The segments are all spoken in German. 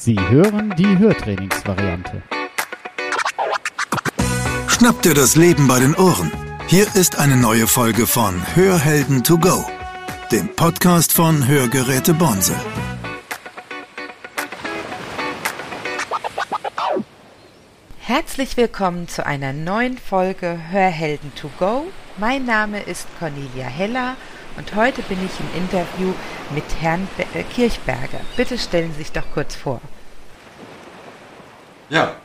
Sie hören die Hörtrainingsvariante. Schnappt dir das Leben bei den Ohren. Hier ist eine neue Folge von Hörhelden to go, dem Podcast von Hörgeräte Bonse. Herzlich willkommen zu einer neuen Folge Hörhelden to go. Mein Name ist Cornelia Heller und heute bin ich im Interview mit Herrn äh, Kirchberger. Bitte stellen Sie sich doch kurz vor. Ja,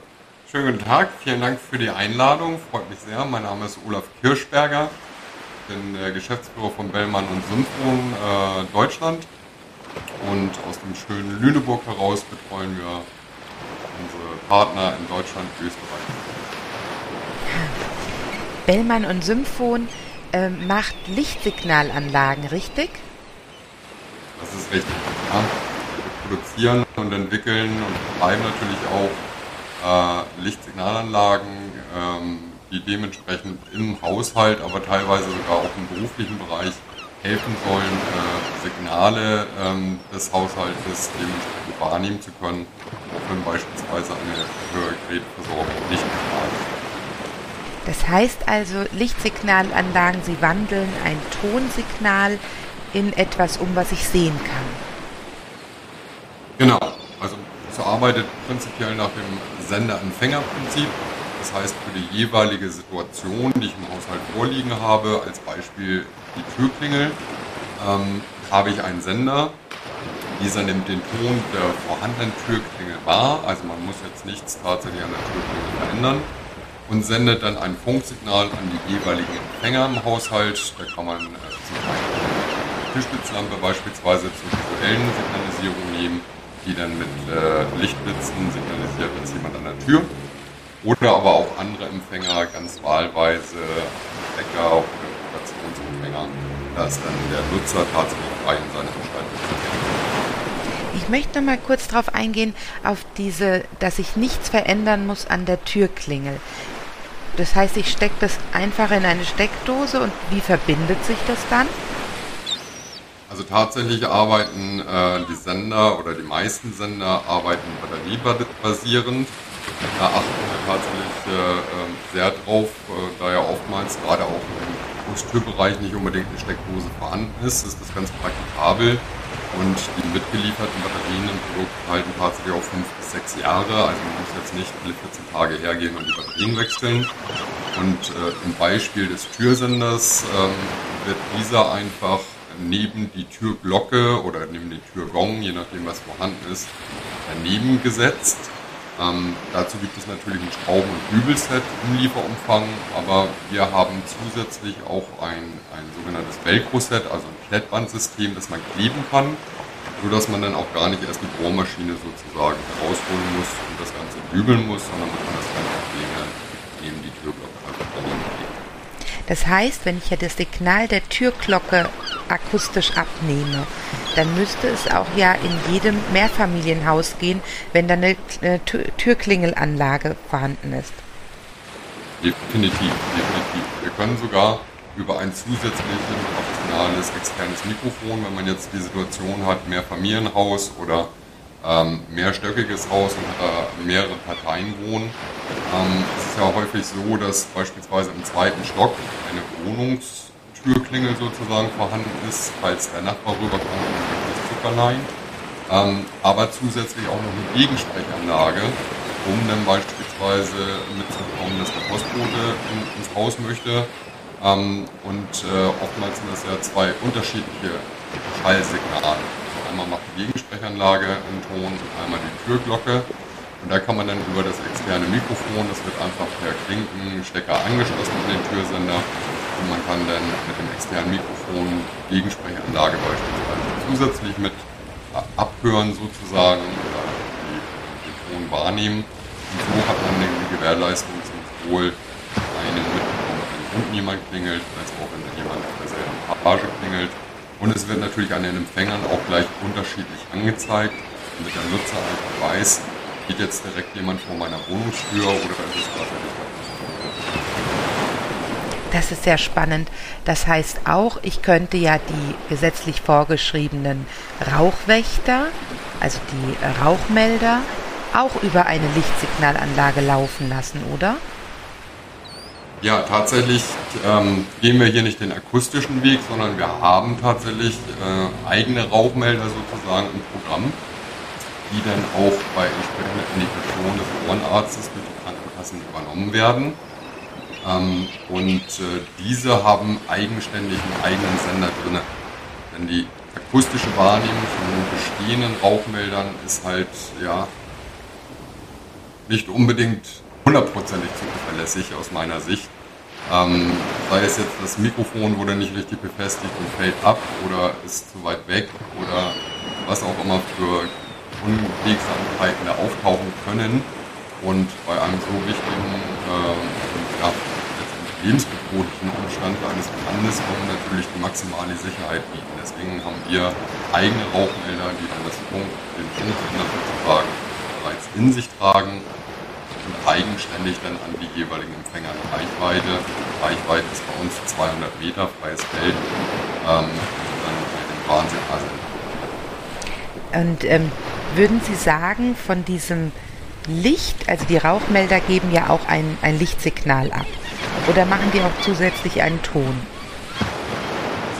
schönen guten Tag. Vielen Dank für die Einladung. Freut mich sehr. Mein Name ist Olaf Kirchberger. Ich bin der Geschäftsführer von Bellmann und Synfon äh, Deutschland. Und aus dem schönen Lüneburg heraus betreuen wir unsere Partner in Deutschland, Österreich. Bellmann und Symphon äh, macht Lichtsignalanlagen, richtig? Das ist richtig. Ja. Wir produzieren und entwickeln und betreiben natürlich auch äh, Lichtsignalanlagen, ähm, die dementsprechend im Haushalt, aber teilweise sogar auch im beruflichen Bereich helfen sollen, äh, Signale ähm, des Haushaltes dementsprechend wahrnehmen zu können, auch wenn beispielsweise eine höhere Geräteversorgung nicht mehr ist. Das heißt also, Lichtsignalanlagen, sie wandeln ein Tonsignal in etwas um, was ich sehen kann. Genau, also es arbeitet prinzipiell nach dem Sender-Empfänger-Prinzip. Das heißt, für die jeweilige Situation, die ich im Haushalt vorliegen habe, als Beispiel die Türklingel, ähm, habe ich einen Sender. Dieser nimmt den Ton der vorhandenen Türklingel wahr. Also man muss jetzt nichts tatsächlich an der Türklingel verändern und sendet dann ein Funksignal an die jeweiligen Empfänger im Haushalt. Da kann man äh, zum Beispiel eine Tischblitzlampe beispielsweise zur visuellen Signalisierung nehmen, die dann mit äh, Lichtblitzen signalisiert, da ist jemand an der Tür. Oder aber auch andere Empfänger, ganz wahlweise Wecker oder Vibrationsempfänger. Da ist dann der Nutzer tatsächlich frei in seiner Gestaltung Ich möchte mal kurz darauf eingehen, auf diese, dass ich nichts verändern muss an der Türklingel. Das heißt, ich stecke das einfach in eine Steckdose und wie verbindet sich das dann? Also tatsächlich arbeiten äh, die Sender oder die meisten Sender arbeiten batteriebasierend. Da achten wir tatsächlich äh, ähm, sehr drauf, äh, da ja oftmals gerade auch im Brusttürbereich nicht unbedingt eine Steckdose vorhanden ist, ist das ganz praktikabel. Und die mitgelieferten Batterien im Produkt halten tatsächlich auch fünf bis sechs Jahre. Also man muss jetzt nicht alle 14 Tage hergehen und die Batterien wechseln. Und äh, im Beispiel des Türsenders ähm, wird dieser einfach neben die Türglocke oder neben den Türgong, je nachdem was vorhanden ist, daneben gesetzt. Ähm, dazu gibt es natürlich ein Schrauben- und Bügelset im Lieferumfang, aber wir haben zusätzlich auch ein, ein sogenanntes Velcro-Set, also ein Klettbandsystem, das man kleben kann, sodass man dann auch gar nicht erst die Bohrmaschine sozusagen herausholen muss und das Ganze bügeln muss, sondern man kann das einfach neben die Türglocke einfach daneben legen. Das heißt, wenn ich ja das Signal der Türglocke akustisch abnehme, dann müsste es auch ja in jedem Mehrfamilienhaus gehen, wenn da eine Türklingelanlage vorhanden ist. Definitiv, definitiv. Wir können sogar über ein zusätzliches optionales externes Mikrofon, wenn man jetzt die Situation hat, Mehrfamilienhaus oder ähm, mehrstöckiges Haus und da mehrere Parteien wohnen. Ähm, es ist ja häufig so, dass beispielsweise im zweiten Stock eine Wohnungstürklingel sozusagen vorhanden ist, falls der Nachbar rüberkommt und das Zuckerlein. Ähm, aber zusätzlich auch noch eine Gegensprechanlage, um dann beispielsweise mitzubekommen, dass der Postbote in, ins Haus möchte. Ähm, und äh, oftmals sind das ja zwei unterschiedliche Schallsignale einmal macht die Gegensprechanlage einen Ton und einmal die Türglocke. Und da kann man dann über das externe Mikrofon, das wird einfach per Klinkenstecker angeschlossen an den Türsender. Und man kann dann mit dem externen Mikrofon Gegensprechanlage beispielsweise zusätzlich mit abhören sozusagen oder die, den Ton wahrnehmen. Und so hat man die Gewährleistung sowohl einen mitbekommen, wenn unten jemand klingelt, als auch wenn jemand auf derselben Etage klingelt. Und es wird natürlich an den Empfängern auch gleich unterschiedlich angezeigt, damit der Nutzer einfach weiß, geht jetzt direkt jemand vor meiner Wohnungstür oder ist es tatsächlich Das ist sehr spannend. Das heißt auch, ich könnte ja die gesetzlich vorgeschriebenen Rauchwächter, also die äh, Rauchmelder, auch über eine Lichtsignalanlage laufen lassen, oder? Ja, tatsächlich ähm, gehen wir hier nicht den akustischen Weg, sondern wir haben tatsächlich äh, eigene Rauchmelder sozusagen im Programm, die dann auch bei entsprechender Indikation des Ohrenarztes durch die Krankenkassen übernommen werden. Ähm, und äh, diese haben eigenständig einen eigenen Sender drin. Denn die akustische Wahrnehmung von bestehenden Rauchmeldern ist halt ja nicht unbedingt hundertprozentig zuverlässig aus meiner Sicht. Ähm, sei es jetzt das Mikrofon wurde nicht richtig befestigt und fällt ab oder ist zu weit weg oder was auch immer für Unwegsamkeiten da auftauchen können. Und bei einem so wichtigen, äh, ja, lebensbedrohlichen Umstand eines Brandes wir natürlich die maximale Sicherheit bieten. Deswegen haben wir eigene Rauchmelder, die dann das Funk, den Funksender sozusagen bereits in sich tragen und eigenständig dann an die jeweiligen Empfänger eine Reichweite. Reichweite ist bei uns 200 Meter freies Feld, ähm, dann den Warnsignal senden. Und ähm, würden Sie sagen, von diesem Licht, also die Rauchmelder geben ja auch ein, ein Lichtsignal ab. Oder machen die auch zusätzlich einen Ton?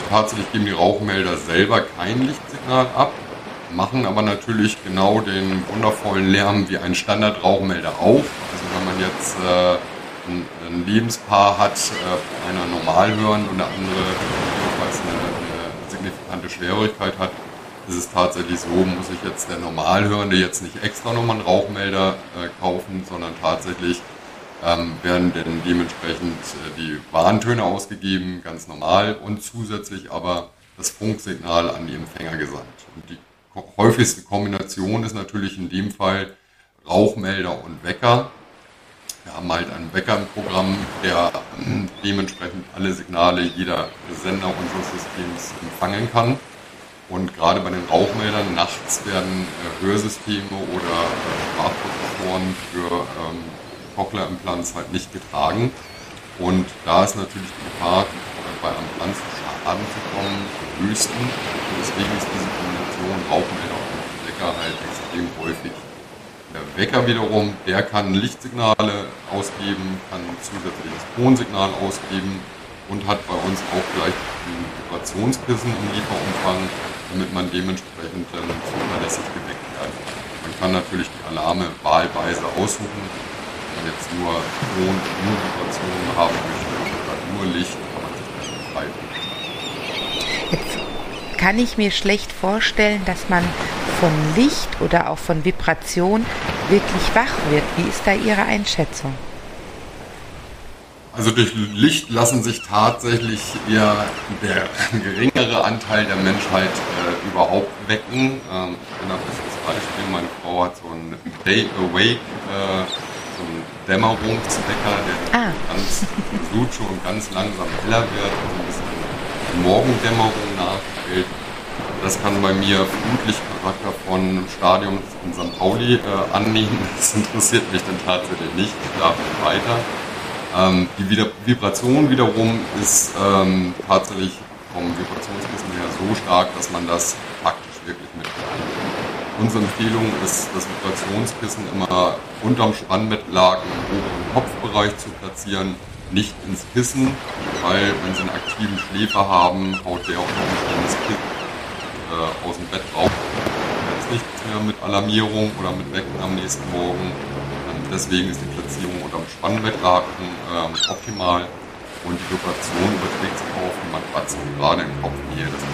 Tatsächlich geben die Rauchmelder selber kein Lichtsignal ab, machen aber natürlich genau den wundervollen Lärm wie ein Standardrauchmelder auf. Also wenn man jetzt äh, ein, ein, Lebenspaar hat, äh, einer normal hören und der andere jedenfalls eine, eine signifikante Schwerhörigkeit hat, ist es tatsächlich so, muss ich jetzt der Normalhörende jetzt nicht extra nochmal einen Rauchmelder äh, kaufen, sondern tatsächlich ähm, werden denn dementsprechend äh, die Warntöne ausgegeben, ganz normal, und zusätzlich aber das Funksignal an die Empfänger gesandt. Und die häufigste Kombination ist natürlich in dem Fall Rauchmelder und Wecker. Wir haben halt einen Wecker im Programm, der äh, dementsprechend alle Signale jeder Sender unseres Systems empfangen kann. Und gerade bei den Rauchmeldern nachts werden äh, Hörsysteme oder Sprachprozessoren für ähm, Cochlear-Implants halt nicht getragen. Und da ist natürlich die Gefahr, bei Ambulanz zu Schaden zu kommen, am höchsten. Und deswegen ist diese Kombination Rauchmelder und Wecker halt extrem häufig. Der Wecker wiederum, der kann Lichtsignale ausgeben, kann zusätzliches Tonsignal ausgeben und hat bei uns auch gleich ein Vibrationskissen im Lieferumfang, damit man dementsprechend dann zuverlässig geweckt wird. Man kann natürlich die Alarme wahlweise aussuchen. Jetzt nur Ton, nur Vibrationen haben möchte oder nur Licht, kann man sich das frei Jetzt kann ich mir schlecht vorstellen, dass man von Licht oder auch von Vibration wirklich wach wird. Wie ist da Ihre Einschätzung? Also durch Licht lassen sich tatsächlich eher der geringere Anteil der Menschheit äh, überhaupt wecken. Ähm, ich bin ein bestes Beispiel. Meine Frau hat so einen Day Awake, äh, Dämmerungswecker, der ah. ganz Suche und ganz langsam heller wird und ein bisschen Morgendämmerung nachfällt. Das kann bei mir vermutlich Charakter von Stadion in St. Pauli äh, annehmen. Das interessiert mich dann tatsächlich nicht. Ich schlafe weiter. Ähm, die Vibration wiederum ist ähm, tatsächlich vom Vibrationskissen her so stark, dass man das praktisch wirklich mitbekommt. Unsere Empfehlung ist, das Vibrationskissen immer unterm Spannbettlaken im oberen Kopfbereich zu platzieren, nicht ins Kissen, weil wenn Sie einen aktiven Schläfer haben, haut der auch noch das Kissen äh, aus dem Bett raus. Jetzt nichts mehr mit Alarmierung oder mit Wecken am nächsten Morgen Deswegen ist die Platzierung unterm Spannbettlaken ähm, optimal und die Vibration überträgt sich auf die Matratze, gerade in Kopfnähe. Das ist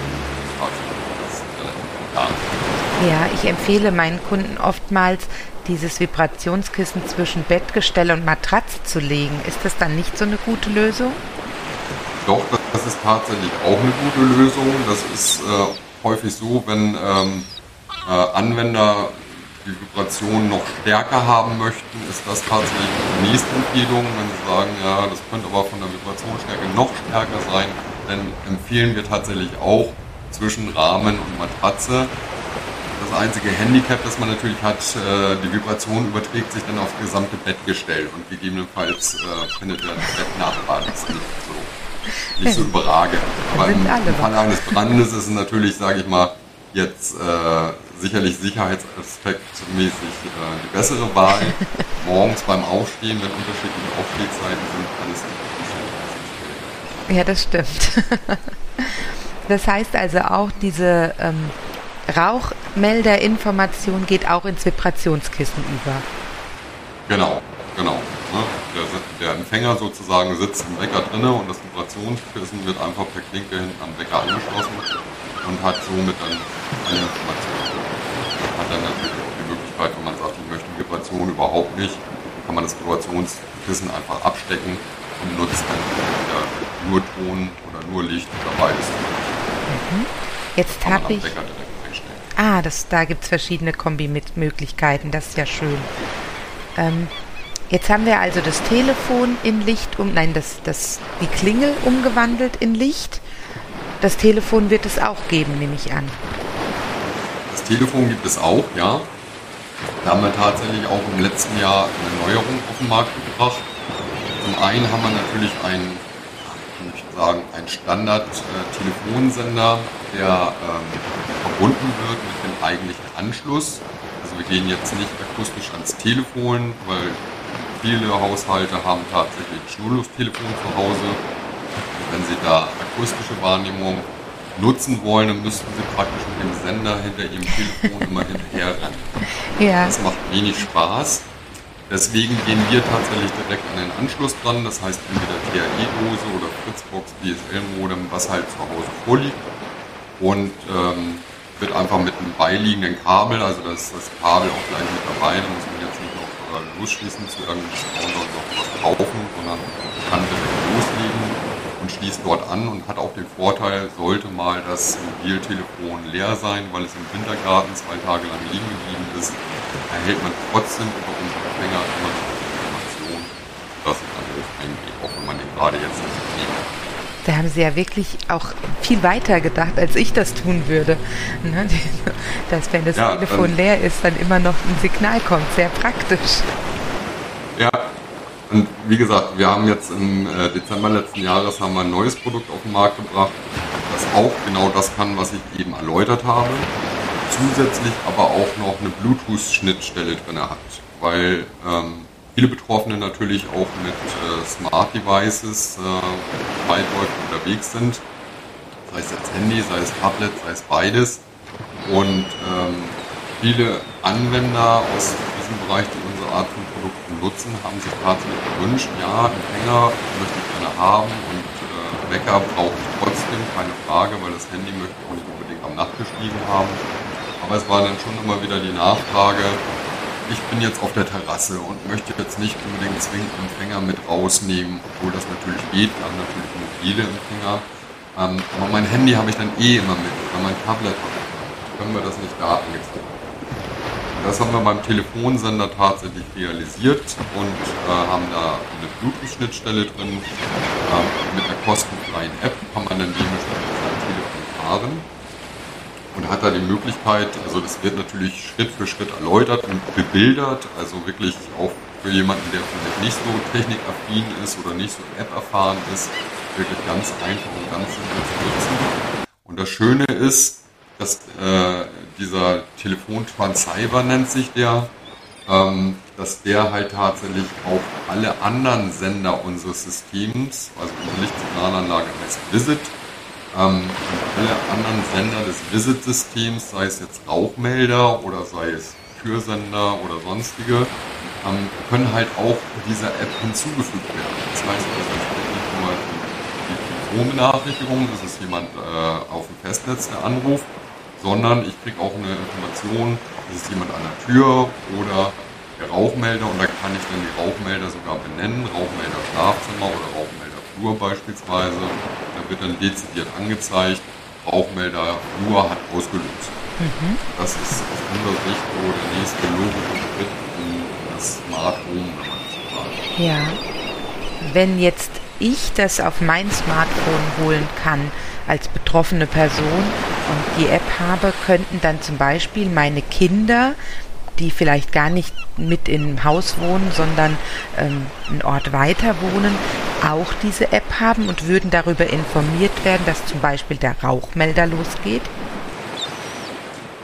relativ gar Ja, ich empfehle meinen Kunden oftmals, dieses Vibrationskissen zwischen Bettgestell und Matratze zu legen. Ist das dann nicht so eine gute Lösung? Doch, das ist tatsächlich auch eine gute Lösung. Das ist äh, häufig so, wenn ähm, äh, Anwender die Vibration noch stärker haben möchten, ist das tatsächlich die nächste Empfehlung. Wenn Sie sagen, ja, das könnte aber von der Vibrationsstärke noch stärker sein, dann empfehlen wir tatsächlich auch zwischen Rahmen und Matratze das das einzige Handicap, das man natürlich hat, äh, die Vibration überträgt sich dann aufs gesamte Bettgestell und gegebenenfalls äh, findet der Bettnachbar das nicht so, nicht so überragend. Aber im, im Fall eines Brandes ist es natürlich, sage ich mal, jetzt äh, sicherlich sicherheitsaspektmäßig äh, die bessere Wahl. Morgens beim Aufstehen, wenn unterschiedliche Aufstehzeiten sind, alles Ja, das stimmt. das heißt also auch, diese ähm, Rauchmelderinformation geht auch ins Vibrationskissen über. Genau, genau. Ne? Der, der, Empfänger sozusagen sitzt im Wecker drinne und das Vibrationskissen wird einfach per Klinke hinten am Wecker angeschlossen und hat somit dann alle Informationen. Hat dann natürlich auch die Möglichkeit, wenn man sagt, ich möchte Vibration überhaupt nicht, kann man das Vibrationskissen einfach abstecken und nutzt dann entweder nur Ton oder nur Licht oder beides. Mhm. Jetzt habe ich. Ah, das, da gibt es verschiedene Kombi-Möglichkeiten, das ist ja schön. Ähm, jetzt haben wir also das Telefon in Licht um, nein, das, das, die Klingel umgewandelt in Licht. Das Telefon wird es auch geben, nehme ich an. Das Telefon gibt es auch, ja. Da haben wir tatsächlich auch im letzten Jahr eine Neuerung auf den Markt gebracht. Zum einen haben wir natürlich einen, ich sagen, einen Standard-Telefonsender, der ähm, verbunden wird mit dem eigentlichen Anschluss. Also wir gehen jetzt nicht akustisch ans Telefon, weil viele Haushalte haben tatsächlich ein Schnurlostelefon zu Hause wenn Sie da akustische Wahrnehmung nutzen wollen, dann müssten Sie praktisch mit dem Sender hinter Ihrem Telefon immer hinterher rennen. Ja. Das macht wenig Spaß. Deswegen gehen wir tatsächlich direkt an den Anschluss dran. Das heißt entweder TAE-Dose oder Fritzbox, DSL-Modem, was halt zu Hause vorliegt. Und ähm, wird einfach mit einem beiliegenden Kabel, also das, das Kabel auch gleich mit dabei, da muss man jetzt nicht noch äh, losschließen zu irgendeinem Sponsor noch was kaufen, sondern kann direkt loslegen und schließt dort an und hat auch den Vorteil, sollte mal das Mobiltelefon leer sein, weil es im Wintergarten zwei Tage lang liegen geblieben ist, erhält man trotzdem über unsere Empfänger immer noch Informationen, dass es Anruf eingeht, auch wenn man den gerade jetzt nicht. Da haben Sie ja wirklich auch viel weiter gedacht, als ich das tun würde. Ne? Dass, wenn das ja, Telefon leer ist, dann immer noch ein Signal kommt. Sehr praktisch. Ja, und wie gesagt, wir haben jetzt im äh, Dezember letzten Jahres haben wir ein neues Produkt auf den Markt gebracht, das auch genau das kann, was ich eben erläutert habe. Zusätzlich aber auch noch eine Bluetooth-Schnittstelle drin hat, weil ähm, viele Betroffene natürlich auch mit äh, Smart Devices äh, weitläufig unterwegs sind, sei es jetzt Handy, sei es Tablet, sei es beides. Und ähm, viele Anwender aus diesem Bereich, die unsere Art von Produkten nutzen, haben sich tatsächlich gewünscht, ja, Empfänger möchte ich gerne haben und äh, Wecker brauche ich trotzdem, keine Frage, weil das Handy möchte ich auch nicht unbedingt am Nachttisch liegen haben. Aber es war dann schon immer wieder die Nachfrage, ich bin jetzt auf der Terrasse und möchte jetzt nicht unbedingt zwingend Empfänger mit rausnehmen, obwohl das natürlich geht, wir haben natürlich mobile Empfänger. Ähm, aber mein Handy habe ich dann eh immer mit oder mein Tablet habe ich können wir das nicht da angezeigt das haben wir beim Telefonsender tatsächlich realisiert und äh, haben da eine Bluetooth-Schnittstelle drin. Äh, mit einer kostenfreien App kann man dann dementsprechend sein Telefon fahren und hat da die Möglichkeit, also das wird natürlich Schritt für Schritt erläutert und bebildert, also wirklich auch für jemanden, der vielleicht nicht so technikaffin ist oder nicht so App-erfahren ist, wirklich ganz einfach und ganz simpel zu nutzen. Und das Schöne ist, dass äh, dieser Telefontransceiver nennt sich der, ähm, dass der halt tatsächlich auf alle anderen Sender unseres Systems, also unsere Lichtsignalanlage heißt Visit, ähm, alle anderen Sender des Visit-Systems, sei es jetzt Rauchmelder oder sei es Fürsender oder sonstige, ähm, können halt auch dieser App hinzugefügt werden. Das heißt also, ich kriege nicht nur die, die Telefonbenachrichtigung, das ist jemand äh, auf dem Festnetz, der anruft, sondern ich kriege auch eine Information, ist es jemand an der Tür oder der Rauchmelder und da kann ich dann die Rauchmelder sogar benennen, Rauchmelder Schlafzimmer oder Rauchmelder Flur beispielsweise. Wird dann dezidiert angezeigt, Rauchmelder Flur hat ausgelöst. Mhm. Das ist aus unserer Sicht so der nächste logische Schritt in das Smart Home, wenn man so sagt. Ja. Wenn jetzt ich das auf mein Smartphone holen kann als betroffene Person, und die App habe, könnten dann zum Beispiel meine Kinder, die vielleicht gar nicht mit im Haus wohnen, sondern ähm, einen Ort weiter wohnen, auch diese App haben und würden darüber informiert werden, dass zum Beispiel der Rauchmelder losgeht?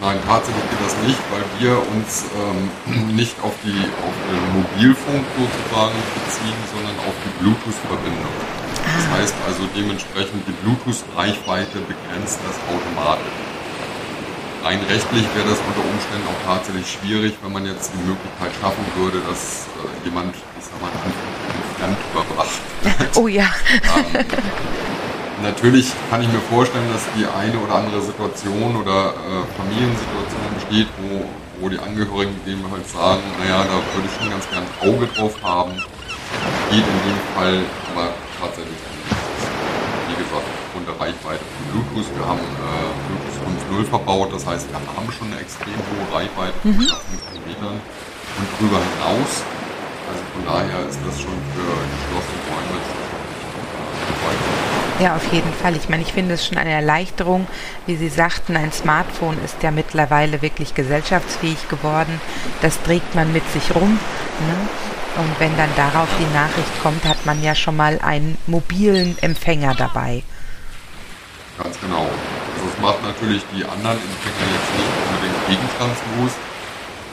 Nein, tatsächlich geht das nicht, weil wir uns ähm, nicht auf, die, auf den Mobilfunk sozusagen beziehen, sondern auf die Bluetooth-Verbindung. Das Ah. heißt also dementsprechend die Bluetooth-Reichweite begrenzt das automatisch. Rein rechtlich wäre das unter Umständen auch tatsächlich schwierig, wenn man jetzt die Möglichkeit schaffen würde, dass äh, jemand, ich sag mal, fremd überwacht. Oh ja. Ähm, natürlich kann ich mir vorstellen, dass die eine oder andere Situation oder äh, Familiensituation besteht, wo, wo die Angehörigen dem halt sagen, naja, da würde ich schon ganz gern ein Auge drauf haben. Geht in dem Fall aber tatsächlich. Wie gesagt, aufgrund der Reichweite von Bluetooth, wir haben äh, Bluetooth 5.0 verbaut, das heißt, wir haben schon eine extrem hohe Reichweite von knapp 5 Metern und darüber hinaus. Von daher ist das schon für geschlossene Räume. Ja, auf jeden Fall. Ich meine, ich finde es schon eine Erleichterung. Wie Sie sagten, ein Smartphone ist ja mittlerweile wirklich gesellschaftsfähig geworden. Das trägt man mit sich rum. Ne? Und wenn dann darauf die Nachricht kommt, hat man ja schon mal einen mobilen Empfänger dabei. Ganz genau. Also es macht natürlich die anderen Empfänger jetzt nicht unbedingt gegenstandslos,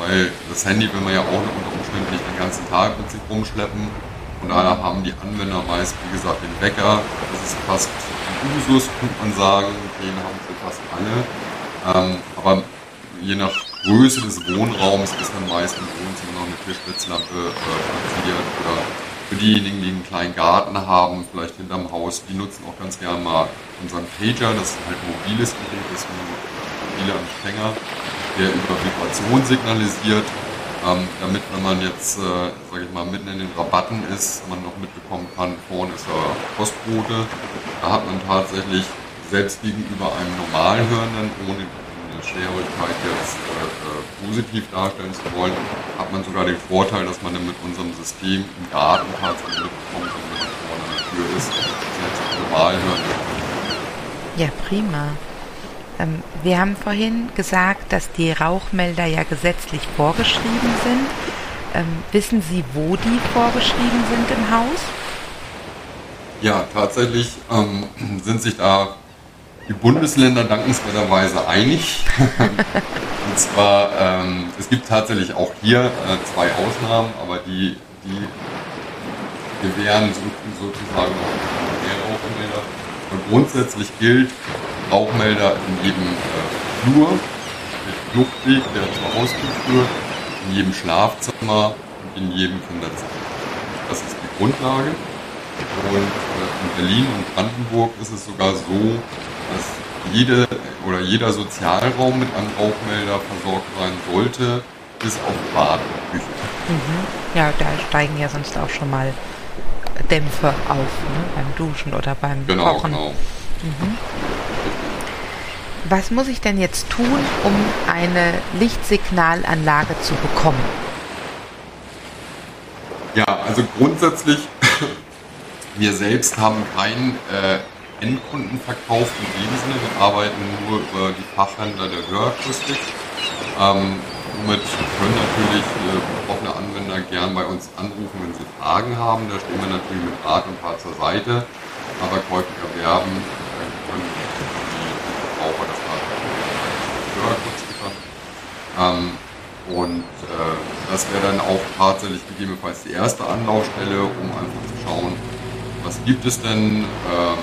weil das Handy will man ja auch unter Umständen nicht den ganzen Tag mit sich rumschleppen. Von daher haben die Anwender meist, wie gesagt, den Wecker. Das ist fast ein Usus, könnte man sagen. Den haben sie fast alle. Ähm, aber je nach Größe des Wohnraums ist dann meist im Wohnzimmer noch eine Tischblitzlampe äh, platziert oder für diejenigen, die einen kleinen Garten haben, vielleicht hinterm Haus, die nutzen auch ganz gerne mal unseren Pager, das ist halt ein mobiles Gerät, das ist ein mobiler Empfänger, der über Vibration signalisiert, ähm, damit, wenn man jetzt, äh, sage ich mal, mitten in den Rabatten ist, man noch mitbekommen kann, vorne ist der Postbote, da hat man tatsächlich selbst gegenüber einem normal Hörenden, ohne eine Schwerhörigkeit jetzt äh, äh, positiv darstellen zu wollen, hat man sogar den Vorteil, dass man dann mit unserem System im Garten tatsächlich mitbekommt, wenn man vorne an der Tür ist, selbst normal hören. Ja, prima. Ähm, wir haben vorhin gesagt, dass die Rauchmelder ja gesetzlich vorgeschrieben sind. Ähm, wissen Sie, wo die vorgeschrieben sind im Haus? Ja, tatsächlich ähm, sind sich da die Bundesländer dankenswerterweise einig. Und zwar, ähm, es gibt tatsächlich auch hier äh, zwei Ausnahmen, aber die, die gewähren so, sozusagen auch Rauchmelder. Und grundsätzlich gilt Rauchmelder in jedem äh, Flur, mit Fluchtweg, der zur Haustür führt, in jedem Schlafzimmer und in jedem Kinderzimmer. Das ist die Grundlage. Und äh, in Berlin und Brandenburg ist es sogar so, dass jede oder jeder Sozialraum mit einem Rauchmelder versorgt sein sollte, bis auf Bad und Küche. Mhm. Ja, da steigen ja sonst auch schon mal Dämpfe auf, ne? beim Duschen oder beim Genau, Kochen. genau. Was muss ich denn jetzt tun, um eine Lichtsignalanlage zu bekommen? Ja, also grundsätzlich, wir selbst haben keinen äh, Endkundenverkauf in dem Sinne. Wir arbeiten nur über die Fachhändler der Hörakustik. Ähm, somit können natürlich äh, betroffene Anwender gern bei uns anrufen, wenn sie Fragen haben. Da stehen wir natürlich mit Rat und Tat zur Seite. Aber käufig erwerben äh, können die Verbraucher das tatsächlich Hörakustiker. Ähm, und äh, das wäre dann auch tatsächlich gegebenenfalls die erste Anlaufstelle, um einfach zu schauen, was gibt es denn. Ähm,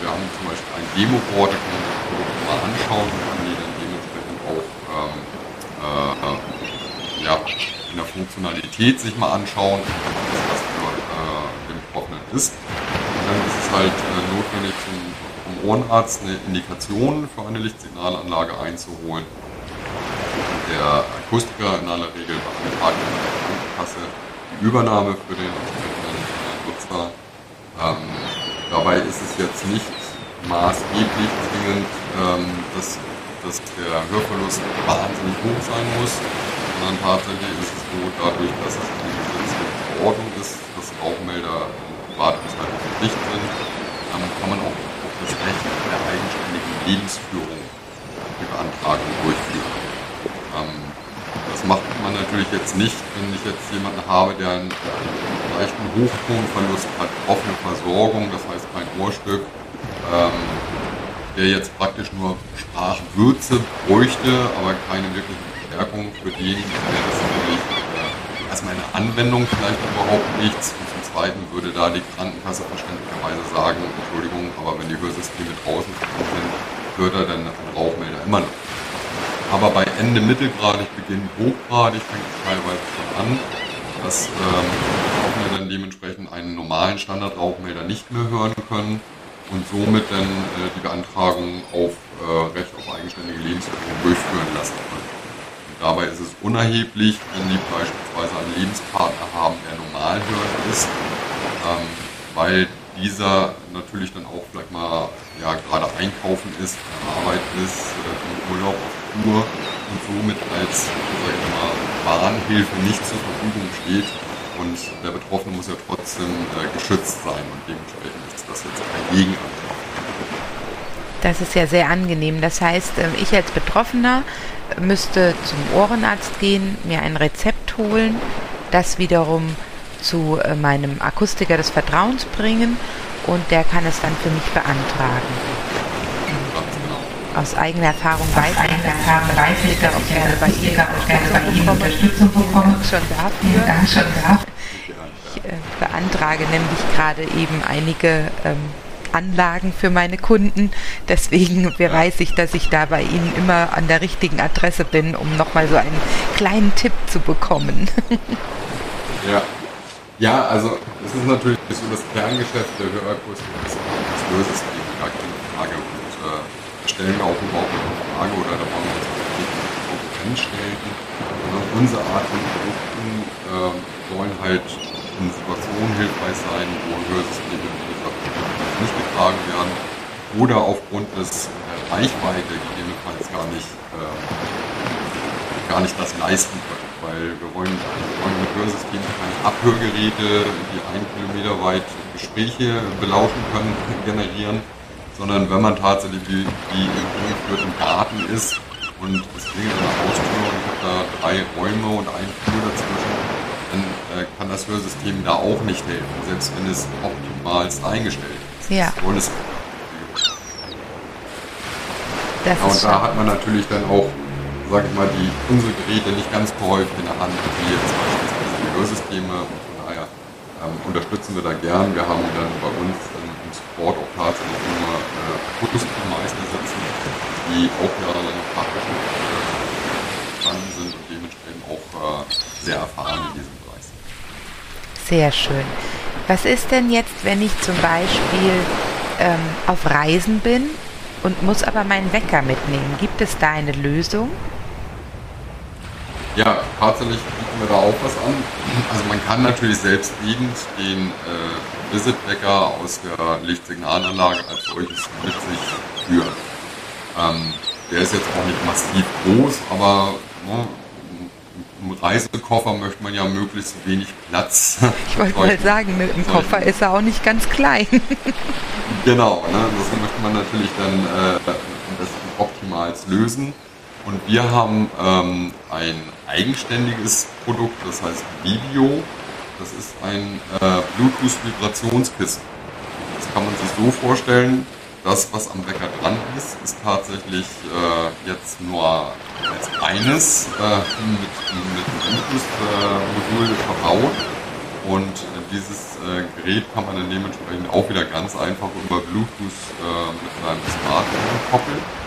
wir haben zum Beispiel ein Demo-Board, da kann man sich das Produkt mal anschauen und kann die dann dementsprechend auch ähm, äh, ja, in der Funktionalität sich mal anschauen, was das für äh, den Betroffenen ist. Und dann ist es halt äh, notwendig, vom Ohrenarzt eine Indikation für eine Lichtsignalanlage einzuholen der Akustiker in aller Regel beantragt in der Krankenkasse die Übernahme für den entsprechenden Nutzer. Ähm, dabei ist es jetzt nicht maßgeblich zwingend, ähm, dass, dass der Hörverlust wahnsinnig hoch sein muss, sondern tatsächlich ist es so, dadurch, dass es eine gesetzliche Verordnung ist, dass Rauchmelder in Wartungshaltung Pflicht sind, ähm, kann man auch das Recht der eigenständigen Lebensführung Beantragung durchführen. Ähm, das macht man natürlich jetzt nicht, wenn ich jetzt jemanden habe, der einen leichten Hochtonverlust hat, offene Versorgung, das heißt kein Ohrstück, ähm, der jetzt praktisch nur Sprachwürze bräuchte, aber keine wirkliche Verstärkung für den, der das natürlich äh, erstmal in der Anwendung vielleicht überhaupt nichts. Und zum Zweiten würde da die Krankenkasse verständlicherweise sagen, Entschuldigung, aber wenn die Hörsysteme draußen sind, hört er dann den Rauchmelder immer noch. Aber bei Ende mittelgradig, Beginn hochgradig fängt es teilweise schon an, dass ähm, Betroffene dann dementsprechend einen normalen Standardrauchmelder nicht mehr hören können und somit dann äh, die Beantragung auf äh, Recht auf eigenständige Lebensführung durchführen lassen können. Und dabei ist es unerheblich, wenn die beispielsweise einen Lebenspartner haben, der normal hörend ist, ähm, weil dieser natürlich dann auch vielleicht mal ja, gerade einkaufen ist, Arbeit ist, äh, Urlaub auf Tour und somit als Bahnhilfe nicht zur Verfügung steht. Und der Betroffene muss ja trotzdem äh, geschützt sein und dementsprechend ist das jetzt kein Gegenantrag. Das ist ja sehr angenehm. Das heißt, äh, ich als Betroffener müsste zum Ohrenarzt gehen, mir ein Rezept holen, das wiederum zu äh, meinem Akustiker des Vertrauens bringen und der kann es dann für mich beantragen. Aus eigener Erfahrung weiß ich, dass ich gerne bei ihr gerne bei Ihnen Unterstützung bekomme. Schon dafür. schon dafür. Ich äh, beantrage nämlich gerade eben einige ähm, Anlagen für meine Kunden. Deswegen weiß ich, dass ich da bei Ihnen immer an der richtigen Adresse bin, um nochmal so einen kleinen Tipp zu bekommen. ja. Ja, also es ist natürlich so das Kerngeschäft der ist das Hörsystem, gar keine Frage. Und äh, stellen wir auch überhaupt eine Frage oder da wollen wir uns nicht Konkurrenz stellen. Sondern unsere Art von Produkten äh, sollen halt in Situationen hilfreich sein, wo Hörsysteme nicht getragen werden oder aufgrund des äh, Reichweite gegebenenfalls gar nicht, äh, gar nicht das leisten können weil wir wollen, wir wollen mit Hörsystemen keine Abhörgeräte, die einen Kilometer weit Gespräche belauschen können, generieren, sondern wenn man tatsächlich wie, wie im im Garten ist und es klingelt an der Haustür und ich habe da drei Räume und ein Flur dazwischen, dann äh, kann das Hörsystem da auch nicht helfen, selbst wenn es optimalst eingestellt ist. Ja. Und, es, ja, und da hat man natürlich dann auch sage ich mal, die, unsere Geräte nicht ganz so häufig in der Hand, wie jetzt beispielsweise die Hörsysteme. Und von daher ähm, unterstützen wir da gern. Wir haben dann bei uns im, im Support auch tatsächlich immer äh, Akustikmeister sitzen, die auch jahrelang praktisch gestanden sind und dementsprechend auch äh, sehr erfahren in diesem Bereich sind. Sehr schön. Was ist denn jetzt, wenn ich zum Beispiel ähm, auf Reisen bin und muss aber meinen Wecker mitnehmen? Gibt es da eine Lösung? Ja, tatsächlich bieten wir da auch was an. Also man kann natürlich selbstliegend den äh, Visit-Wecker aus der Lichtsignalanlage als solches mit sich führen. Ähm, der ist jetzt auch nicht massiv groß, aber ne, im Reisekoffer möchte man ja möglichst wenig Platz. Ich wollte mal sagen, mit dem Koffer ist er auch nicht ganz klein. genau, ne, das möchte man natürlich dann äh, am besten optimal lösen. Und wir haben ähm, ein eigenständiges Produkt, das heißt Video. Das ist ein äh, Bluetooth-Vibrationskissen. Das kann man sich so vorstellen, das, was am Wecker dran ist, ist tatsächlich äh, jetzt nur als eines äh, mit, mit Bluetooth-Modul äh, verbaut. Und dieses äh, Gerät kann man dann dementsprechend auch wieder ganz einfach über Bluetooth äh, mit seinem Smartphone koppeln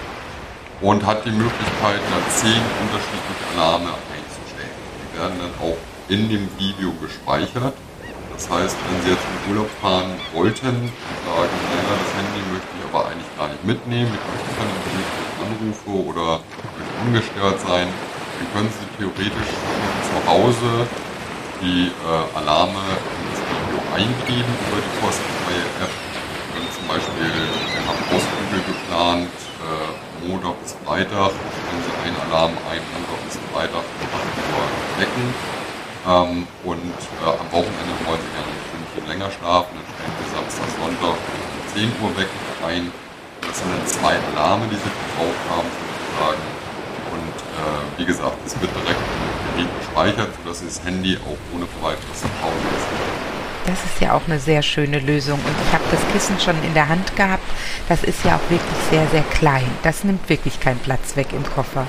und hat die Möglichkeit, da zehn unterschiedliche Alarme einzustellen. Die werden dann auch in dem Video gespeichert. Das heißt, wenn Sie jetzt in Urlaub fahren wollten und sagen, naja, das Handy möchte ich aber eigentlich gar nicht mitnehmen, ich möchte keine Anrufe oder möchte ungestört sein, dann können Sie theoretisch zu Hause die äh, Alarme in das Video eingeben über die kostenfreie App. Sie können zum Beispiel, wir haben Ausflüge geplant, Montag bis Freitag, stellen Sie einen Alarm ein, Montag bis Freitag um 8 Uhr wecken. Ähm, und äh, am Wochenende wollen Sie gerne ein Stündchen länger schlafen, dann stellen Sie Samstag, Sonntag um 10 Uhr wecken ein. Das sind dann zwei Alarme, die Sie verbraucht haben. eintragen. Und äh, wie gesagt, es wird direkt im Gerät gespeichert, sodass Sie das Handy auch ohne weiteres zu Hause lassen Das ist ja auch eine sehr schöne Lösung. Und ich habe das Kissen schon in der Hand gehabt. Das ist ja auch wirklich sehr, sehr klein. Das nimmt wirklich keinen Platz weg im Koffer.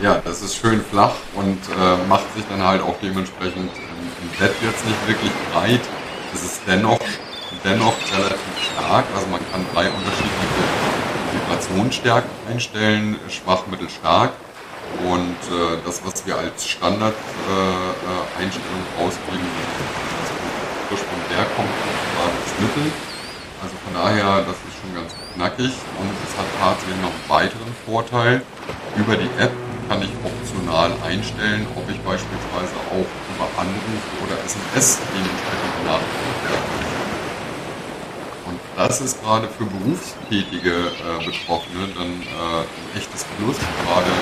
Ja, das ist schön flach und äh, macht sich dann halt auch dementsprechend im, Bett jetzt nicht wirklich breit. Es ist dennoch, dennoch relativ stark. Also man kann drei unterschiedliche Vibrationsstärken einstellen, schwach, mittel, stark. Und äh, das, was wir als Standard-Einstellung äh, ausgeben, das frisch vom Berg kommt, war das Mittel. Also von daher, das ist schon ganz knackig und es hat tatsächlich noch einen weiteren Vorteil. Über die App kann ich optional einstellen, ob ich beispielsweise auch über Anrufe oder SMS dementsprechend benachrichtigt werde. Und das ist gerade für berufstätige äh, Betroffene dann äh, ein echtes Plus, gerade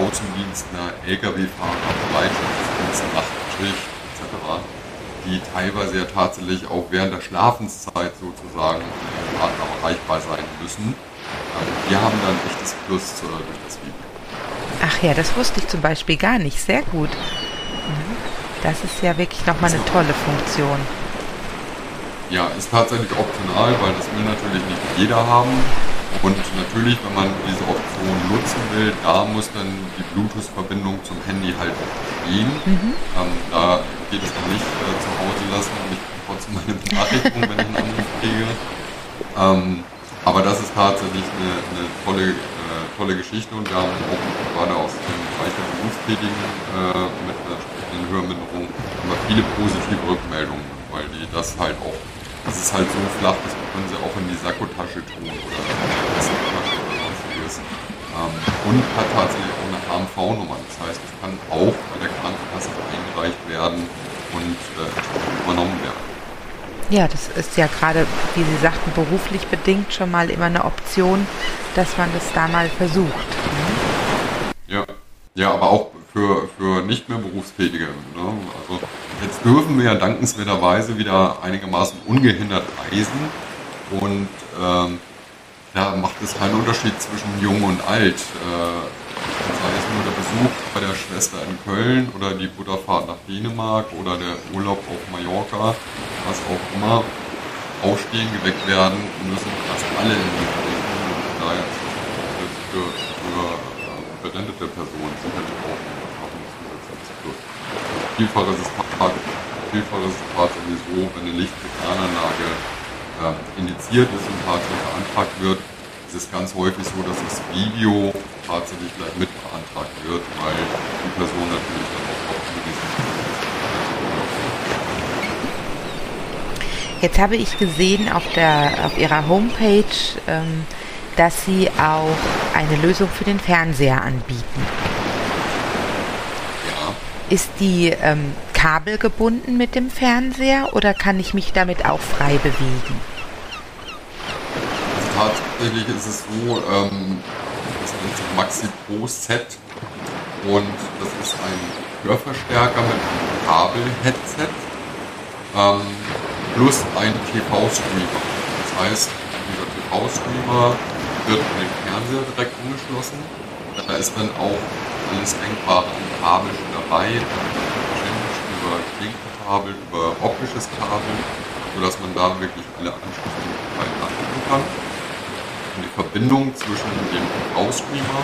Außendienstler, Lkw-Fahrer, Bereitschaftsdienst, Nachtschicht etc., die teilweise ja tatsächlich auch während der Schlafenszeit sozusagen Partner erreichbar sein müssen. Ähm, wir haben dann ein echtes Plus äh, durch das Video. Ach ja, das wusste ich zum Beispiel gar nicht. Sehr gut. Mhm. Das ist ja wirklich nochmal eine tolle Funktion. Ja, ist tatsächlich optional, weil das will natürlich nicht jeder haben. Und natürlich, wenn man diese Option nutzen will, da muss dann die Bluetooth-Verbindung zum Handy halt stehen. Mhm. Ähm, da geht es dann nicht äh, zu Hause lassen und ich trotzdem meine Benachrichtigung, wenn ich einen Anruf kriege. Ähm, aber das ist tatsächlich eine, eine tolle tolle Geschichte und wir haben auch gerade aus dem Bereich der Berufstätigen äh, mit einer entsprechenden Hörminderung immer viele positive Rückmeldungen, weil die das halt auch, das ist halt so flach, das können sie auch in die Sakkotasche tun oder Oder sonstiges. Ähm, und hat tatsächlich auch eine HMV-Nummer, das heißt, es kann auch bei der Krankenkasse eingereicht werden und äh, übernommen werden. Ja, das ist ja gerade, wie Sie sagten, beruflich bedingt schon mal immer eine Option, dass man das da mal versucht. Ne? Ja, ja, aber auch für, für nicht mehr Berufstätige. Ne? Also jetzt dürfen wir ja dankenswerterweise wieder einigermaßen ungehindert reisen und ähm, da macht es keinen Unterschied zwischen jung und alt. Äh, sei es nur der Besuch bei der Schwester in Köln oder die Butterfahrt nach Dänemark oder der Urlaub auf Mallorca, was auch immer, aufstehen, geweckt werden, müssen fast alle in die Richtung. Und daher ist das für, für äh, verwendete Personen sicherlich auch ein zusätzliches Plus. Vielfach ist es, vielfach ist es tatsächlich so, wenn eine Lichtsignalanlage äh, indiziert ist und tatsächlich beantragt wird, ist es ganz häufig so, dass das Video tatsächlich gleich mit beantragt wird, weil die Person natürlich dann auch auf diesen Jetzt habe ich gesehen auf, der, auf Ihrer Homepage, ähm, dass Sie auch eine Lösung für den Fernseher anbieten. Ja. Ist die ähm, kabelgebunden mit dem Fernseher oder kann ich mich damit auch frei bewegen? tatsächlich ist es so, ähm, das nennt sich Maxi Pro Set und das ist ein Hörverstärker mit einem Kabel-Headset ähm, plus ein TV-Streamer. Das heißt, dieser TV-Streamer wird an den Fernseher direkt angeschlossen. Da ist dann auch alles Denkbare an Kabel schon dabei, Klinkenkabel, über optisches Kabel, sodass man da wirklich alle Anschlussmöglichkeiten anbieten kann die Verbindung zwischen dem Ausstreamer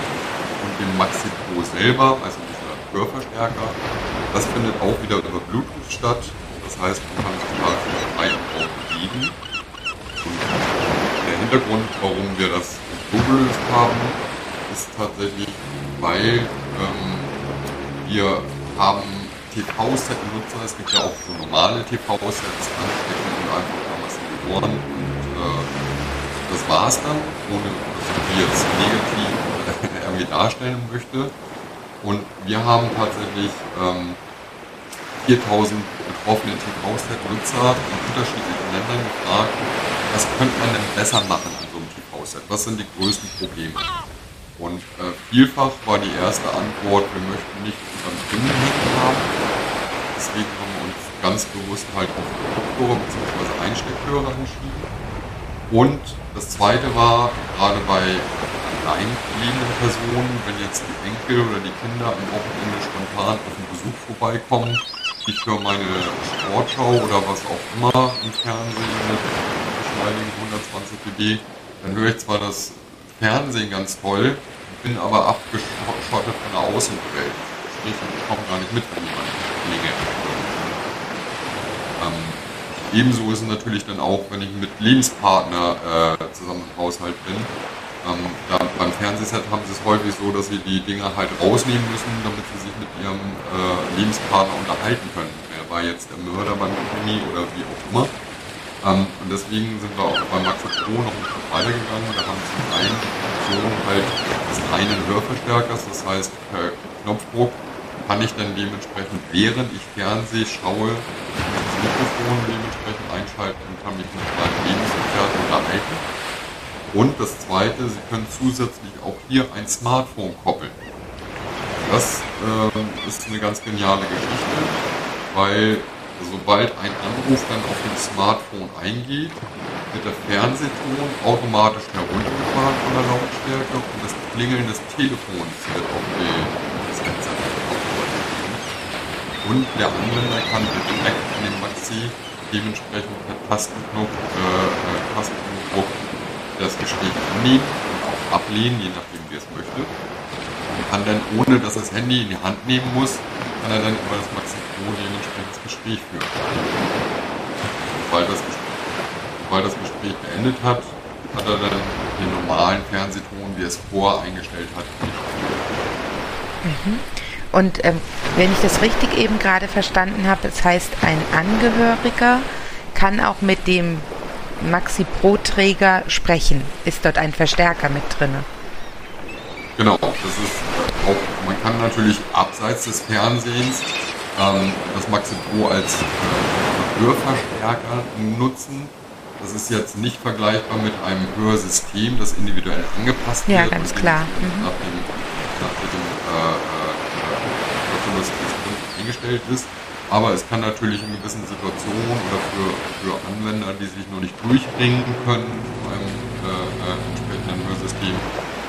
und dem Maxi Pro selber, also dieser Hörverstärker, das findet auch wieder über Bluetooth statt. Das heißt, man kann sich quasi frei am Raum bewegen. Und der Hintergrund, warum wir das so gelöst haben, ist tatsächlich, weil ähm, wir haben TV-Set-Nutzer, es gibt ja auch so normale TV-Sets, anstecken und einfach damals in die Ohren und äh, das war es dann, ohne dass ich die jetzt negativ irgendwie darstellen möchte. Und wir haben tatsächlich ähm, 4000 betroffene TV-Set-Nutzer in unterschiedlichen Ländern gefragt, was könnte man denn besser machen an so einem TV-Set? Was sind die größten Probleme? Und äh, vielfach war die erste Antwort, wir möchten nicht beim Kunden haben. Deswegen haben uns ganz bewusst halt auf Kopfhörer bzw. Einsteckhörer entschieden und das zweite war, gerade bei allein lebenden Personen, wenn jetzt die Enkel oder die Kinder am Wochenende spontan auf den Besuch vorbeikommen, ich für meine Sportschau oder was auch immer im Fernsehen mit geschmeidigen 120 dB, dann höre ich zwar das Fernsehen ganz toll, bin aber abgeschottet von der Außenwelt. Sprich, ich komme gar nicht mit, wenn jemand Dinge ähm, Ebenso ist es natürlich dann auch, wenn ich mit Lebenspartner äh, zusammen im Haushalt bin. Ähm, da, beim Fernsehset haben sie es häufig so, dass sie die Dinger halt rausnehmen müssen, damit sie sich mit ihrem äh, Lebenspartner unterhalten können. Wer war jetzt der Mörder beim Krimi oder wie auch immer. Ähm, und deswegen sind wir auch bei Max Pro noch ein Stück weitergegangen. Wir haben zum einen die Funktion halt des reinen Hörverstärkers, das heißt per Knopfdruck kann ich dann dementsprechend, während ich Fernseh schaue, das Mikrofon dementsprechend einschalten und kann mich mit meinem Lebensgefährten unterhalten. Und das zweite, Sie können zusätzlich auch hier ein Smartphone koppeln. Das äh, ist eine ganz geniale Geschichte, weil sobald ein Anruf dann auf dem Smartphone eingeht, wird der Fernsehton automatisch heruntergefahren von der Lautstärke und das Klingeln des Telefons wird auf die, und der Anwender kann direkt an den Maxi dementsprechend per Tastenknopf, äh, äh, Tastenknopf das Gespräch annehmen und auch ablehnen, je nachdem wie es möchte. Und kann dann, ohne dass er das Handy in die Hand nehmen muss, kann er dann über das Maxi Pro dementsprechend das Gespräch führen. Sobald das, das Gespräch beendet hat, hat er dann den normalen Fernsehton, wie er es vorher eingestellt hat, nicht. Mhm. Und ähm, wenn ich das richtig eben gerade verstanden habe, das heißt, ein Angehöriger kann auch mit dem Maxi Pro Träger sprechen. Ist dort ein Verstärker mit drin? Genau, das ist auch, man kann natürlich abseits des Fernsehens ähm, das Maxi Pro als äh, Hörverstärker nutzen. Das ist jetzt nicht vergleichbar mit einem Hörsystem, das individuell angepasst ja, wird. Ja, ganz klar. Mhm. Nach dem, nach dem äh, das eingestellt ist. Aber es kann natürlich in gewissen Situationen oder für, für Anwender, die sich noch nicht durchringen können beim äh, äh, entsprechenden Hörsystem,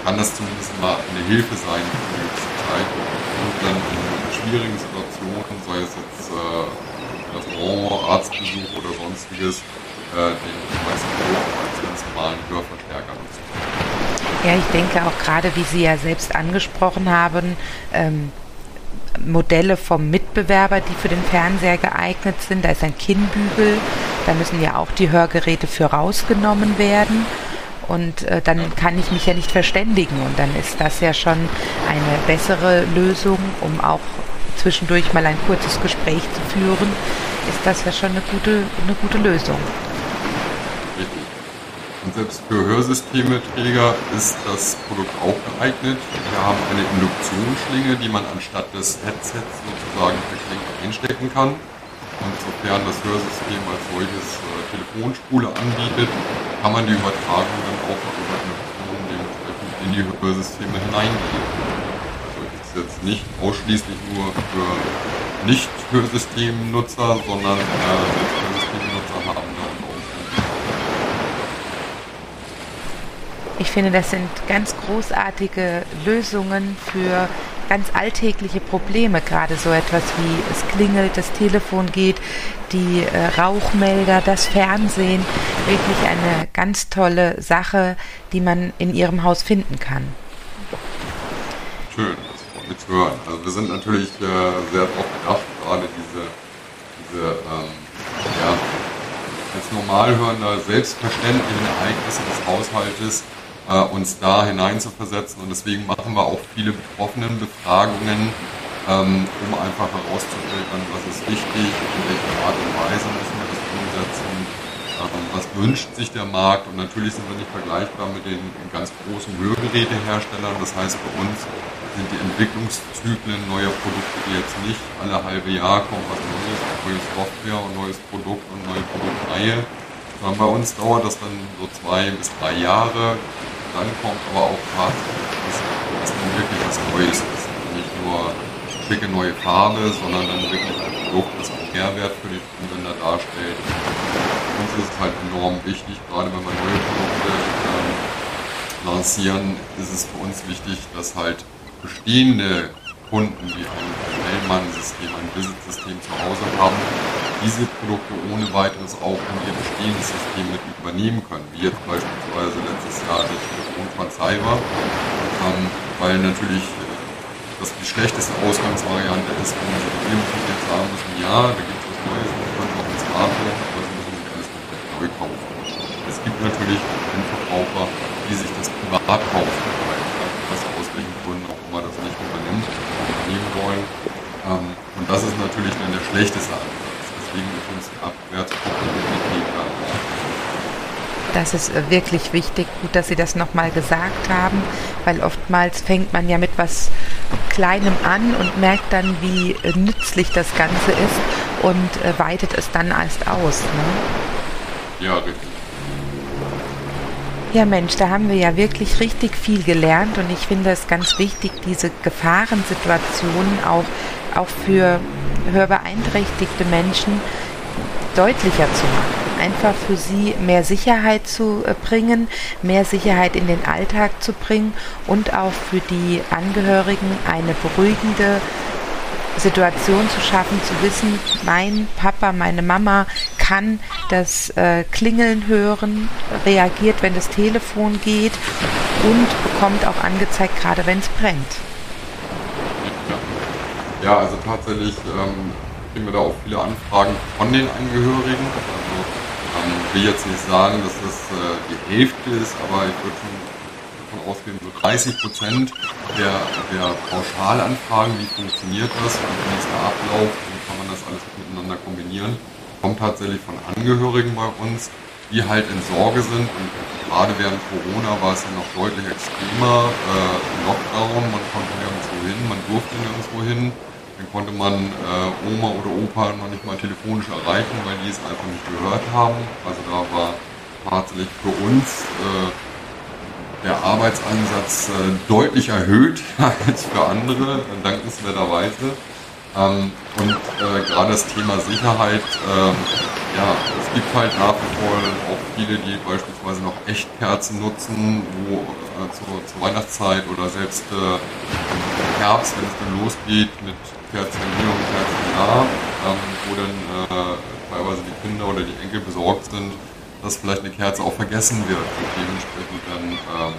kann das zumindest mal eine Hilfe sein für eine gewisse Zeit. Und dann in schwierigen Situationen, sei es jetzt äh, Restaurant, Arztbesuch oder sonstiges, äh, den meisten als ganz normalen Hörverstärker nutzen. Ja, ich denke auch gerade, wie Sie ja selbst angesprochen haben, ähm, Modelle vom Mitbewerber, die für den Fernseher geeignet sind. Da ist ein Kinnbügel, da müssen ja auch die Hörgeräte für rausgenommen werden. Und äh, dann kann ich mich ja nicht verständigen. Und dann ist das ja schon eine bessere Lösung, um auch zwischendurch mal ein kurzes Gespräch zu führen, ist das ja schon eine gute, eine gute Lösung. Und selbst für Hörsystemeträger ist das Produkt auch geeignet. Wir haben eine Induktionsschlinge, die man anstatt des Headsets sozusagen per Klinke einstecken kann. Und sofern das Hörsystem als solches äh, Telefonspule anbietet, kann man die Übertragung dann auch über Induktion dementsprechend in die Hörsysteme hineingehen. Also ist jetzt nicht ausschließlich nur für Nicht-Hörsystemnutzer, sondern äh, Hörsystemnutzer haben Ich finde, das sind ganz großartige Lösungen für ganz alltägliche Probleme, gerade so etwas wie es klingelt, das Telefon geht, die äh, Rauchmelder, das Fernsehen, wirklich eine ganz tolle Sache, die man in Ihrem Haus finden kann. Schön, das freut mich zu hören. Also wir sind natürlich äh, sehr darauf bedacht, gerade diese, diese ähm, ja, als Normalhörender selbstverständlichen Ereignisse des Haushaltes äh, uns da hineinzuversetzen. Und deswegen machen wir auch viele Betroffenenbefragungen, ähm, um einfach herauszufiltern, was ist wichtig, in welcher Art und Weise müssen wir das umsetzen, ähm, was wünscht sich der Markt. Und natürlich sind wir nicht vergleichbar mit den ganz großen Hörgeräteherstellern. Das heißt, bei uns sind die Entwicklungszyklen neuer Produkte, jetzt nicht alle halbe Jahr kommt was Neues, neue Software und neues Produkt und neue Produktreihe. Sondern bei uns dauert das dann so zwei bis drei Jahre, dann kommt aber auch was, was dann wirklich was Neues ist. Also nicht nur schicke neue Farbe, sondern dann wirklich ein Produkt, das einen Mehrwert für die Anwender darstellt. Für uns ist es halt enorm wichtig, gerade wenn wir neue Produkte ähm, lancieren, ist es für uns wichtig, dass halt bestehende Kunden, die ein Schnellmann-System, ein Visit-System zu Hause haben, diese Produkte ohne weiteres auch in ihr bestehendes System mit übernehmen können, wie jetzt beispielsweise letztes Jahr das Telefon von Cyber, ähm, weil natürlich äh, das die schlechteste Ausgangsvariante ist, wenn Sie irgendwie jetzt sagen müssen, ja, da gibt es was Neues, wir können auch ein Smartphone, aber Sie müssen sich alles komplett neu kaufen. Es gibt natürlich Endverbraucher, die sich das privat kaufen, weil was aus welchen Gründen auch immer das nicht übernimmt, übernehmen wollen. Ähm, und das ist natürlich dann der schlechteste Ansatz. Deswegen ist uns die da das ist äh, wirklich wichtig. Gut, dass Sie das nochmal gesagt haben, weil oftmals fängt man ja mit was Kleinem an und merkt dann, wie äh, nützlich das Ganze ist und äh, weitet es dann erst aus. Ne? Ja, richtig. Ja Mensch, da haben wir ja wirklich richtig viel gelernt und ich finde es ganz wichtig, diese Gefahrensituationen auch, auch für hörbeeinträchtigte Menschen deutlicher zu machen einfach für sie mehr Sicherheit zu äh, bringen, mehr Sicherheit in den Alltag zu bringen und auch für die Angehörigen eine beruhigende Situation zu schaffen, zu wissen, mein Papa, meine Mama kann das äh, Klingeln hören, reagiert, wenn das Telefon geht und bekommt auch angezeigt, gerade wenn es brennt. Ja, also tatsächlich ähm, kriegen wir da auch viele Anfragen von den Angehörigen. Also ähm, will jetzt nicht sagen, dass das äh, die Hälfte ist, aber ich würde schon davon ausgehen, so 30 Prozent der, der Pauschalanfragen, wie funktioniert das, wie ist der Ablauf, wie kann man das alles miteinander kombinieren, kommt tatsächlich von Angehörigen bei uns, die halt in Sorge sind. Und gerade während Corona war es ja noch deutlich extremer, äh, Lockdown, man konnte nirgendwo hin, man durfte nirgendwo hin, dann konnte man äh, Oma oder Opa noch nicht mal telefonisch erreichen, weil die es einfach nicht gehört haben. Also da war tatsächlich für uns äh, der Arbeitsansatz äh, deutlich erhöht als für andere, dankenswerterweise. Ähm, und äh, gerade das Thema Sicherheit, ähm, ja, es gibt halt nach wie vor auch viele, die beispielsweise noch Echtkerzen nutzen, wo äh, zur, zur, Weihnachtszeit oder selbst äh, im Herbst, wenn es dann losgeht mit Kerzen hier und Kerzen da, ähm, wo dann äh, teilweise die Kinder oder die Enkel besorgt sind, dass vielleicht eine Kerze auch vergessen wird und dementsprechend dann ähm,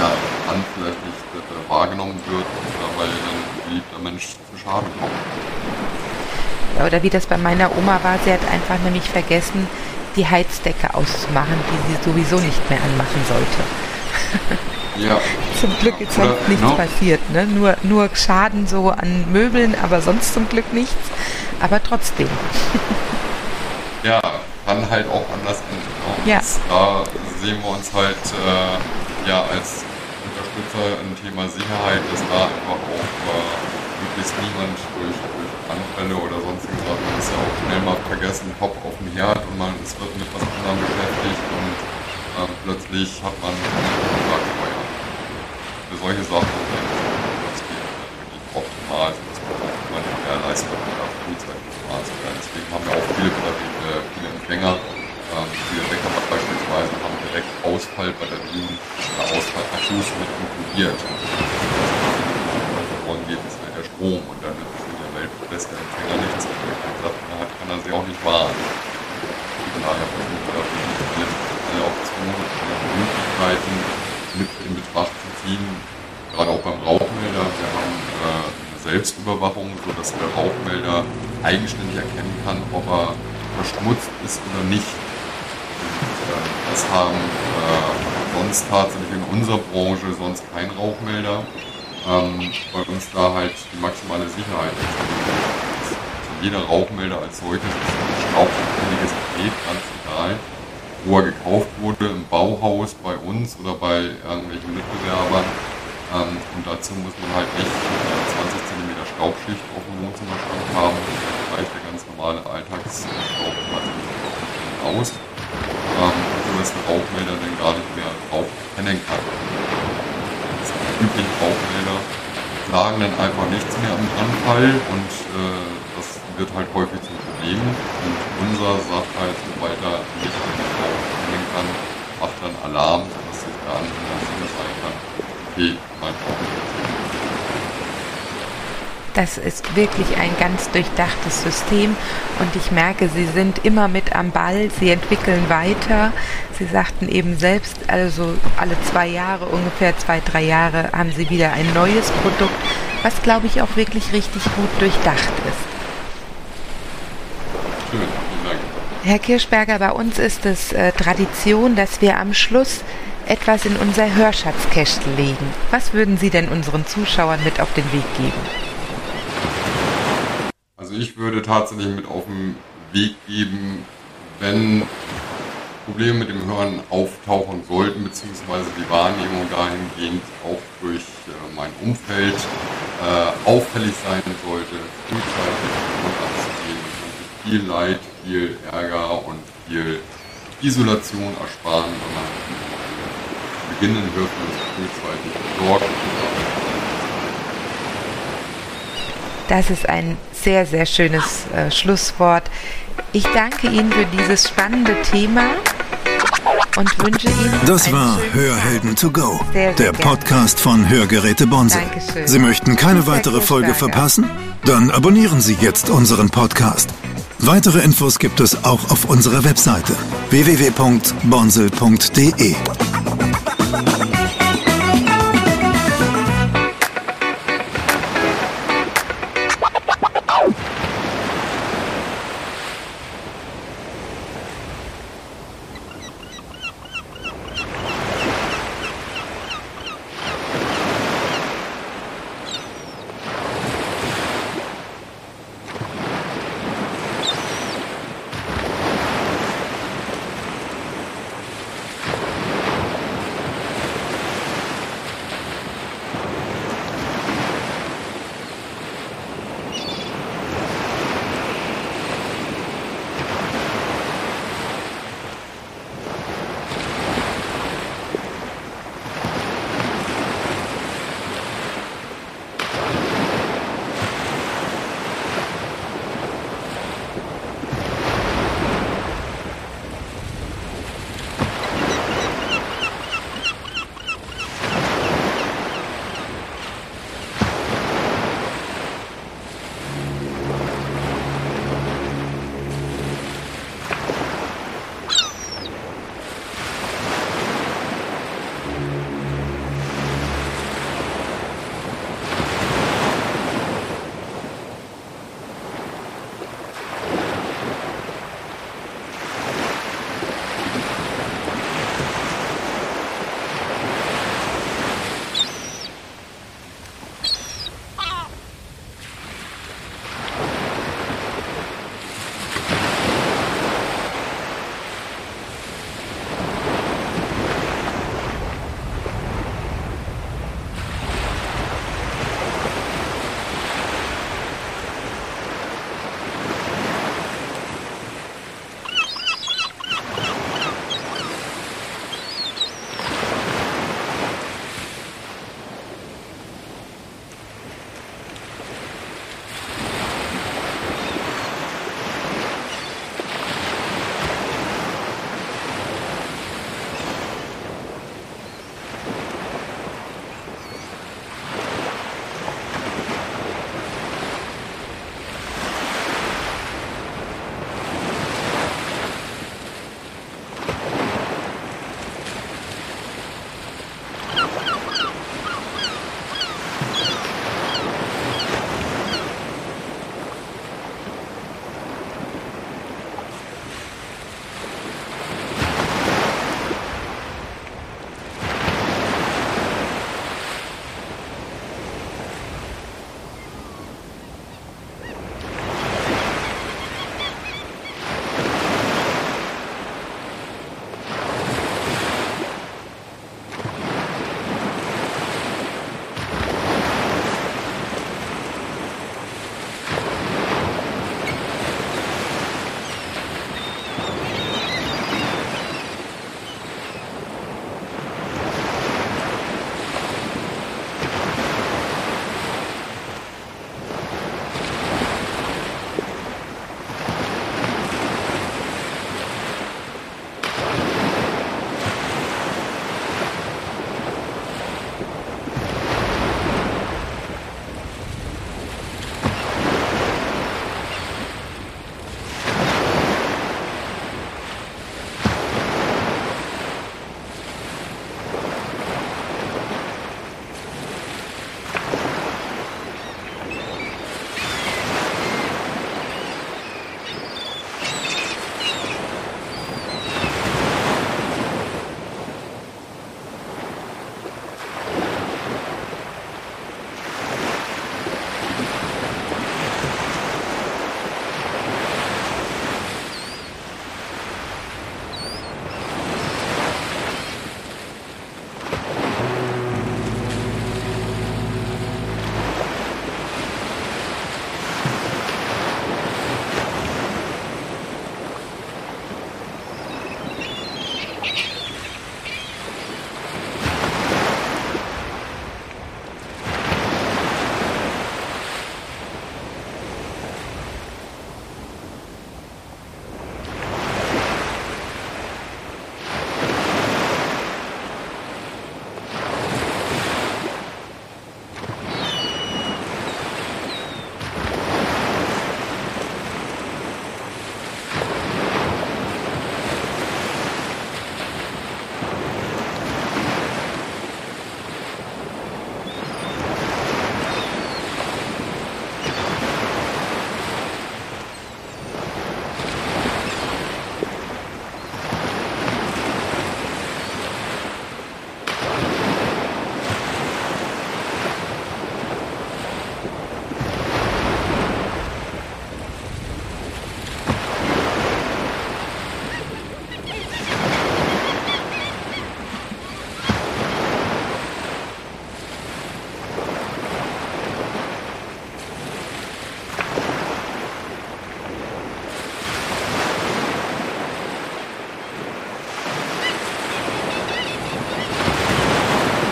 ja, Hand vielleicht nicht äh, wahrgenommen wird, weil dann ein geliebter Mensch zu Schaden kommt. Ja, oder wie das bei meiner Oma war, sie hat einfach nämlich vergessen, die Heizdecke auszumachen, die sie sowieso nicht mehr anmachen sollte. Ja. zum Glück ist sonst Oder, nichts no. passiert. Ne? Nur, nur Schaden so an Möbeln, aber sonst zum Glück nichts. Aber trotzdem. ja, kann halt auch anders enden. Ne? Ja. Da sehen wir uns halt äh, ja, als Unterstützer im Thema Sicherheit, dass da einfach auch äh, möglichst niemand durch, durch Anfälle oder sonstige Sachen ist ja auch schnell mal vergessen, Kopf auf den Herd und man es wird mit was anderem beschäftigt und äh, plötzlich hat man. Für solche Sachen das wirklich optimal, dass man optimal gewährleistet oder frühzeitig gefahren zu werden. Deswegen haben wir auch viele, äh, viele Empfänger. Ähm, viele Bäcker beispielsweise haben direkt Ausfallbatterien oder Ausfallakkus mit inkludiert. Wollen geht es halt der Strom und dann ist in der Welt beste Empfänger nichts, Sachen hat, kann er sie auch nicht wahren. Von daher versuchen wir da viele alle Optionen und Möglichkeiten mit in Betracht ziehen. Gerade auch beim Rauchmelder. Wir haben äh, eine Selbstüberwachung, sodass der Rauchmelder eigenständig erkennen kann, ob er verschmutzt ist oder nicht. Und, äh, das haben äh, sonst tatsächlich in unserer Branche sonst kein Rauchmelder, ähm, weil uns da halt die maximale Sicherheit ist. Also jeder Rauchmelder als solches ist ein staubabhängiges Gerät, ganz egal wo er gekauft wurde, im Bauhaus bei uns oder bei irgendwelchen Mitbewerbern. Ähm, und dazu muss man halt nicht äh, 20 cm Staubschicht auf dem Wohnzimmerschrank haben. Da reicht der ganz normale Alltagsstaub aus. Ähm, so dass der Rauchmelder dann gar nicht mehr drauf erkennen kann. Das sind die üblichen Rauchmelder sagen dann einfach nichts mehr am Anfall und äh, das wird halt häufig zum Problem. Und unser sagt halt, sobald er nicht kann, macht dann Alarm, dass sich der andere dann sagen kann, okay, mein das ist wirklich ein ganz durchdachtes System und ich merke, Sie sind immer mit am Ball, Sie entwickeln weiter. Sie sagten eben selbst, also alle zwei Jahre, ungefähr zwei, drei Jahre, haben Sie wieder ein neues Produkt, was glaube ich auch wirklich richtig gut durchdacht ist. Schön, vielen Dank. Herr Kirschberger, bei uns ist es äh, Tradition, dass wir am Schluss etwas in unser Hörschatzkästel legen. Was würden Sie denn unseren Zuschauern mit auf den Weg geben? Also ich würde tatsächlich mit auf den Weg geben, wenn Probleme mit dem Hören auftauchen sollten, beziehungsweise die Wahrnehmung dahingehend auch durch äh, mein Umfeld äh, auffällig sein sollte, frühzeitig anzugehen, viel Leid, viel Ärger und viel Isolation ersparen, wenn man beginnen Hörverlust frühzeitig besorgt Das ist ein sehr, sehr schönes äh, Schlusswort. Ich danke Ihnen für dieses spannende Thema und wünsche Ihnen. Das war Hörhelden to go, sehr, sehr der Podcast von Hörgeräte Bonse. Dankeschön. Sie möchten keine weitere Folge verpassen? Dann abonnieren Sie jetzt unseren Podcast. Weitere Infos gibt es auch auf unserer Webseite www.bonsel.de.